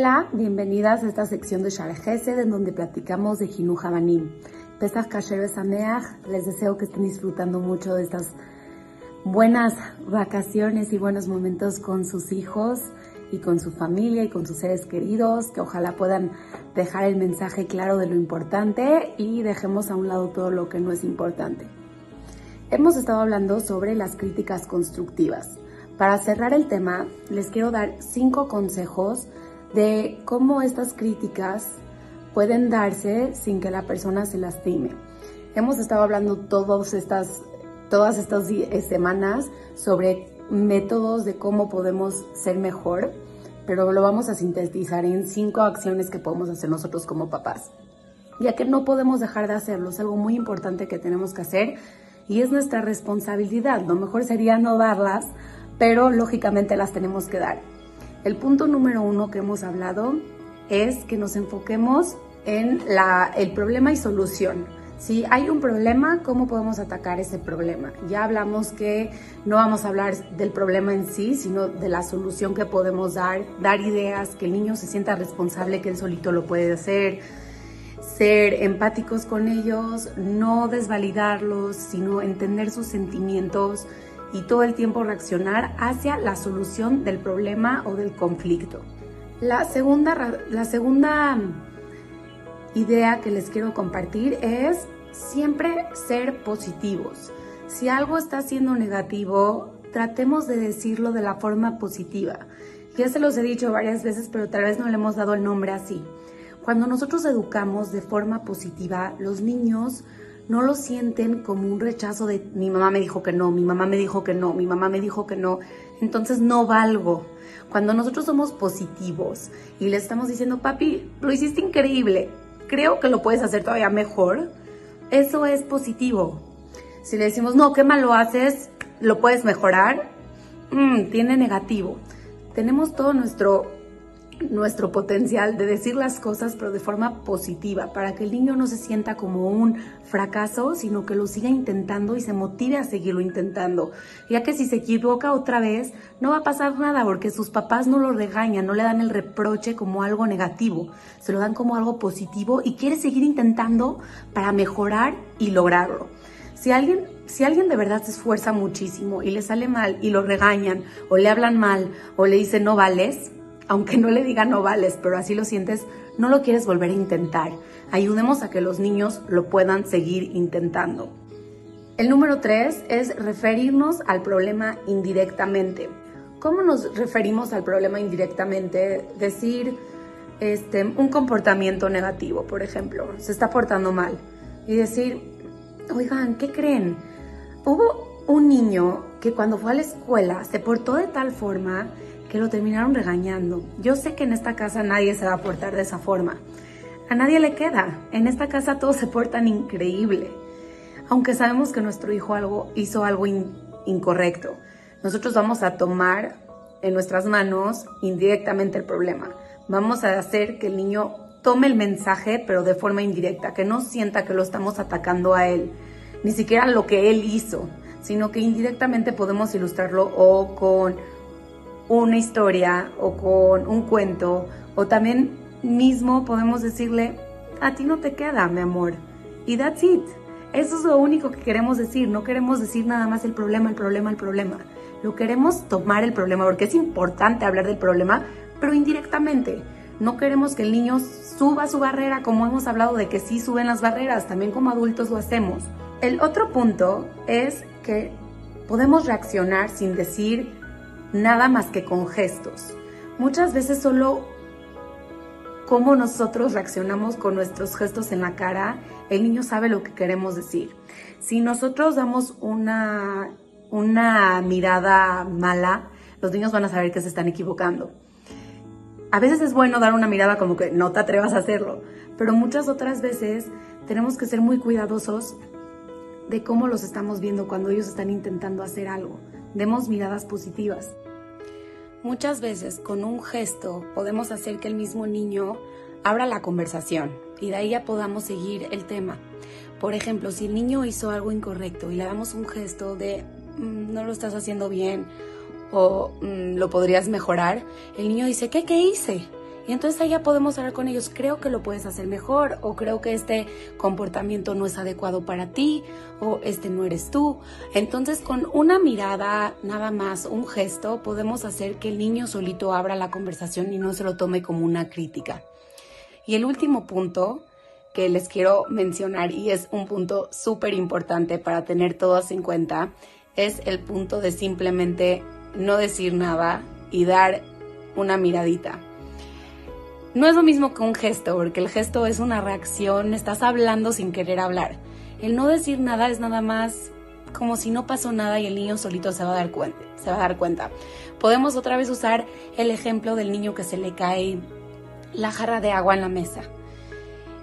Hola, bienvenidas a esta sección de Shara en donde platicamos de Hinu Habanim. Pesach Kasher Sameach, les deseo que estén disfrutando mucho de estas buenas vacaciones y buenos momentos con sus hijos y con su familia y con sus seres queridos, que ojalá puedan dejar el mensaje claro de lo importante y dejemos a un lado todo lo que no es importante. Hemos estado hablando sobre las críticas constructivas. Para cerrar el tema, les quiero dar cinco consejos de cómo estas críticas pueden darse sin que la persona se lastime. Hemos estado hablando todas estas, todas estas semanas sobre métodos de cómo podemos ser mejor, pero lo vamos a sintetizar en cinco acciones que podemos hacer nosotros como papás, ya que no podemos dejar de hacerlo, es algo muy importante que tenemos que hacer y es nuestra responsabilidad. Lo mejor sería no darlas, pero lógicamente las tenemos que dar. El punto número uno que hemos hablado es que nos enfoquemos en la, el problema y solución. Si hay un problema, ¿cómo podemos atacar ese problema? Ya hablamos que no vamos a hablar del problema en sí, sino de la solución que podemos dar, dar ideas, que el niño se sienta responsable, que él solito lo puede hacer, ser empáticos con ellos, no desvalidarlos, sino entender sus sentimientos, y todo el tiempo reaccionar hacia la solución del problema o del conflicto. La segunda, la segunda idea que les quiero compartir es siempre ser positivos. Si algo está siendo negativo, tratemos de decirlo de la forma positiva. Ya se los he dicho varias veces, pero tal vez no le hemos dado el nombre así. Cuando nosotros educamos de forma positiva, los niños no lo sienten como un rechazo de mi mamá me dijo que no, mi mamá me dijo que no, mi mamá me dijo que no, entonces no valgo. Cuando nosotros somos positivos y le estamos diciendo, papi, lo hiciste increíble, creo que lo puedes hacer todavía mejor, eso es positivo. Si le decimos, no, qué mal lo haces, lo puedes mejorar, mm, tiene negativo. Tenemos todo nuestro nuestro potencial de decir las cosas pero de forma positiva, para que el niño no se sienta como un fracaso, sino que lo siga intentando y se motive a seguirlo intentando, ya que si se equivoca otra vez no va a pasar nada porque sus papás no lo regañan, no le dan el reproche como algo negativo, se lo dan como algo positivo y quiere seguir intentando para mejorar y lograrlo. Si alguien, si alguien de verdad se esfuerza muchísimo y le sale mal y lo regañan o le hablan mal o le dicen no vales, aunque no le diga no vales, pero así lo sientes, no lo quieres volver a intentar. Ayudemos a que los niños lo puedan seguir intentando. El número tres es referirnos al problema indirectamente. ¿Cómo nos referimos al problema indirectamente? Decir este, un comportamiento negativo, por ejemplo, se está portando mal. Y decir, oigan, ¿qué creen? Hubo un niño que cuando fue a la escuela se portó de tal forma que lo terminaron regañando. Yo sé que en esta casa nadie se va a portar de esa forma. A nadie le queda. En esta casa todos se portan increíble. Aunque sabemos que nuestro hijo algo, hizo algo incorrecto, nosotros vamos a tomar en nuestras manos indirectamente el problema. Vamos a hacer que el niño tome el mensaje, pero de forma indirecta, que no sienta que lo estamos atacando a él, ni siquiera lo que él hizo, sino que indirectamente podemos ilustrarlo o con una historia o con un cuento o también mismo podemos decirle, a ti no te queda, mi amor. Y that's it. Eso es lo único que queremos decir. No queremos decir nada más el problema, el problema, el problema. Lo queremos tomar el problema porque es importante hablar del problema, pero indirectamente. No queremos que el niño suba su barrera como hemos hablado de que sí suben las barreras, también como adultos lo hacemos. El otro punto es que podemos reaccionar sin decir nada más que con gestos. Muchas veces solo cómo nosotros reaccionamos con nuestros gestos en la cara, el niño sabe lo que queremos decir. Si nosotros damos una, una mirada mala, los niños van a saber que se están equivocando. A veces es bueno dar una mirada como que no te atrevas a hacerlo, pero muchas otras veces tenemos que ser muy cuidadosos de cómo los estamos viendo cuando ellos están intentando hacer algo. Demos miradas positivas. Muchas veces con un gesto podemos hacer que el mismo niño abra la conversación y de ahí ya podamos seguir el tema. Por ejemplo, si el niño hizo algo incorrecto y le damos un gesto de mm, no lo estás haciendo bien o mm, lo podrías mejorar, el niño dice, ¿qué, qué hice? Y entonces allá podemos hablar con ellos, creo que lo puedes hacer mejor o creo que este comportamiento no es adecuado para ti o este no eres tú. Entonces con una mirada, nada más, un gesto, podemos hacer que el niño solito abra la conversación y no se lo tome como una crítica. Y el último punto que les quiero mencionar y es un punto súper importante para tener todos en cuenta es el punto de simplemente no decir nada y dar una miradita. No es lo mismo que un gesto, porque el gesto es una reacción, estás hablando sin querer hablar. El no decir nada es nada más como si no pasó nada y el niño solito se va a dar cuenta. Se va a dar cuenta. Podemos otra vez usar el ejemplo del niño que se le cae la jarra de agua en la mesa.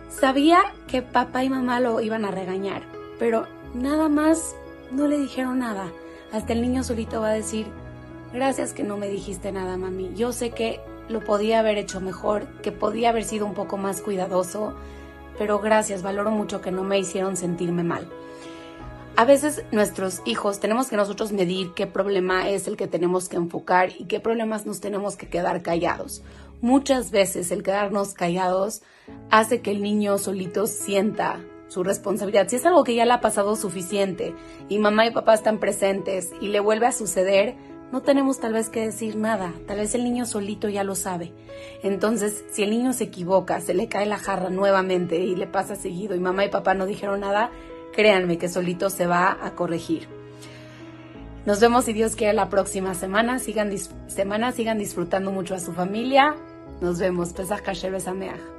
Sabía que papá y mamá lo iban a regañar, pero nada más no le dijeron nada. Hasta el niño solito va a decir, gracias que no me dijiste nada, mami. Yo sé que lo podía haber hecho mejor, que podía haber sido un poco más cuidadoso, pero gracias, valoro mucho que no me hicieron sentirme mal. A veces nuestros hijos tenemos que nosotros medir qué problema es el que tenemos que enfocar y qué problemas nos tenemos que quedar callados. Muchas veces el quedarnos callados hace que el niño solito sienta su responsabilidad. Si es algo que ya le ha pasado suficiente y mamá y papá están presentes y le vuelve a suceder, no tenemos tal vez que decir nada, tal vez el niño solito ya lo sabe. Entonces, si el niño se equivoca, se le cae la jarra nuevamente y le pasa seguido y mamá y papá no dijeron nada, créanme que solito se va a corregir. Nos vemos si Dios quiere la próxima semana. Sigan, semana, sigan disfrutando mucho a su familia. Nos vemos. Pesach Kasher Besameach.